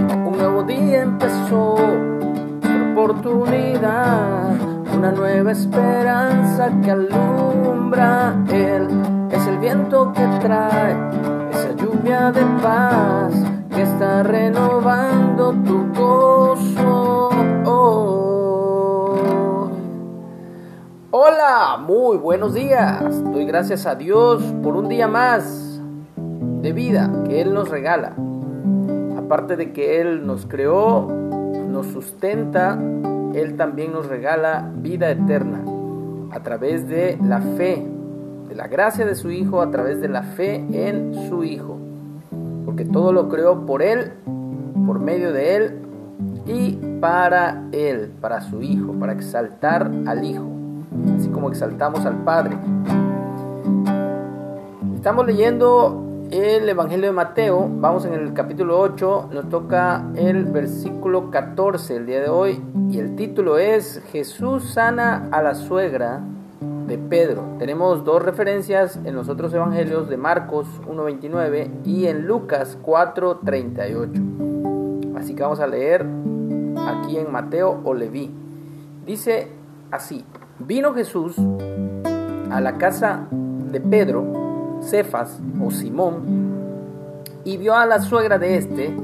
Un nuevo día empezó, otra oportunidad, una nueva esperanza que alumbra. Él es el viento que trae esa lluvia de paz que está renovando tu gozo. Hola, muy buenos días. Doy gracias a Dios por un día más de vida que Él nos regala. Aparte de que Él nos creó, nos sustenta, Él también nos regala vida eterna a través de la fe, de la gracia de su Hijo, a través de la fe en su Hijo. Porque todo lo creó por Él, por medio de Él y para Él, para su Hijo, para exaltar al Hijo, así como exaltamos al Padre. Estamos leyendo el Evangelio de Mateo, vamos en el capítulo 8, nos toca el versículo 14 el día de hoy y el título es Jesús sana a la suegra de Pedro. Tenemos dos referencias en los otros evangelios de Marcos 1.29 y en Lucas 4.38. Así que vamos a leer aquí en Mateo o Leví. Dice así, vino Jesús a la casa de Pedro, Cefas o Simón, y vio a la suegra de este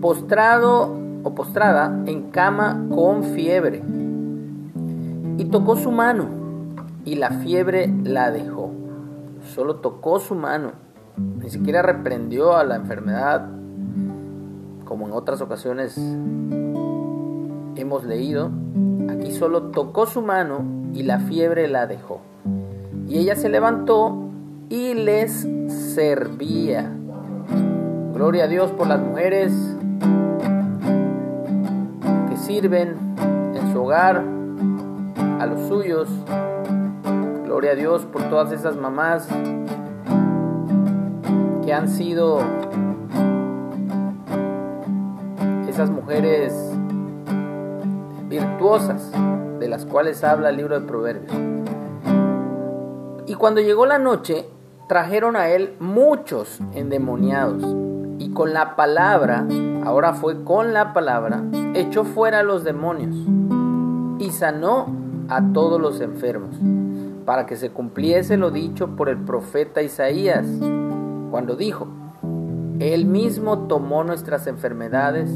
postrado o postrada en cama con fiebre. Y tocó su mano, y la fiebre la dejó. Solo tocó su mano, ni siquiera reprendió a la enfermedad, como en otras ocasiones hemos leído. Aquí solo tocó su mano y la fiebre la dejó. Y ella se levantó y les servía. Gloria a Dios por las mujeres que sirven en su hogar a los suyos. Gloria a Dios por todas esas mamás que han sido esas mujeres virtuosas de las cuales habla el libro de Proverbios. Y cuando llegó la noche, trajeron a él muchos endemoniados y con la palabra, ahora fue con la palabra, echó fuera a los demonios y sanó a todos los enfermos, para que se cumpliese lo dicho por el profeta Isaías, cuando dijo, Él mismo tomó nuestras enfermedades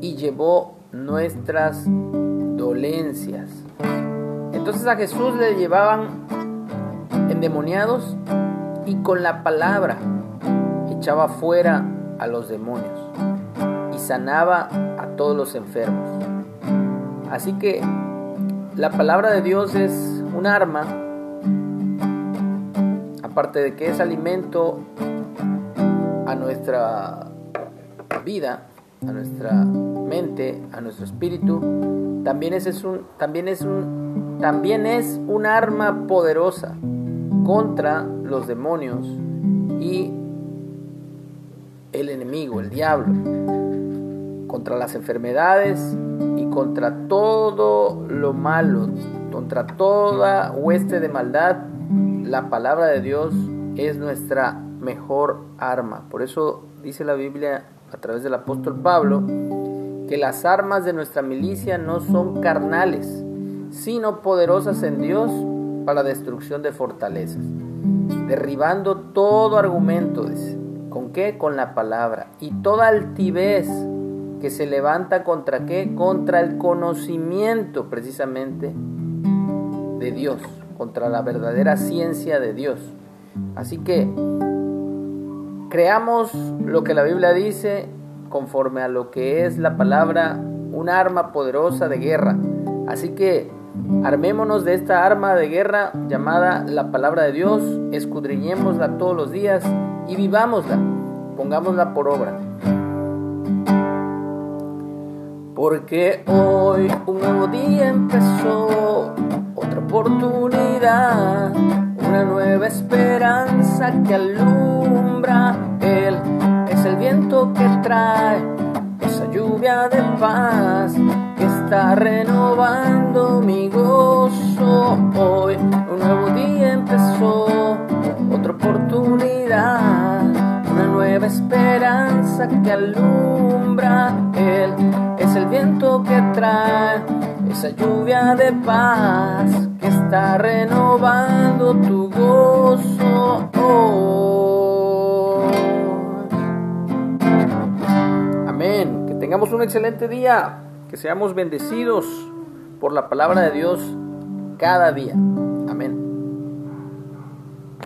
y llevó nuestras dolencias. Entonces a Jesús le llevaban endemoniados y con la palabra echaba fuera a los demonios y sanaba a todos los enfermos. Así que la palabra de Dios es un arma, aparte de que es alimento a nuestra vida, a nuestra mente, a nuestro espíritu, también es, un, también es un, también es un arma poderosa contra los demonios y el enemigo, el diablo, contra las enfermedades y contra todo lo malo, contra toda hueste de maldad, la palabra de Dios es nuestra mejor arma. Por eso dice la Biblia a través del apóstol Pablo que las armas de nuestra milicia no son carnales, sino poderosas en Dios para la destrucción de fortalezas, derribando todo argumento, ¿con qué? Con la palabra, y toda altivez que se levanta contra qué? Contra el conocimiento precisamente de Dios, contra la verdadera ciencia de Dios. Así que creamos lo que la Biblia dice conforme a lo que es la palabra, un arma poderosa de guerra. Así que Armémonos de esta arma de guerra llamada la palabra de Dios, escudriñémosla todos los días y vivámosla, pongámosla por obra. Porque hoy un nuevo día empezó, otra oportunidad, una nueva esperanza que alumbra. Él es el viento que trae esa lluvia de paz está renovando mi gozo. Hoy un nuevo día empezó, otra oportunidad, una nueva esperanza que alumbra. Él es el viento que trae esa lluvia de paz que está renovando tu gozo. Amén. Que tengamos un excelente día. Que seamos bendecidos por la palabra de Dios cada día.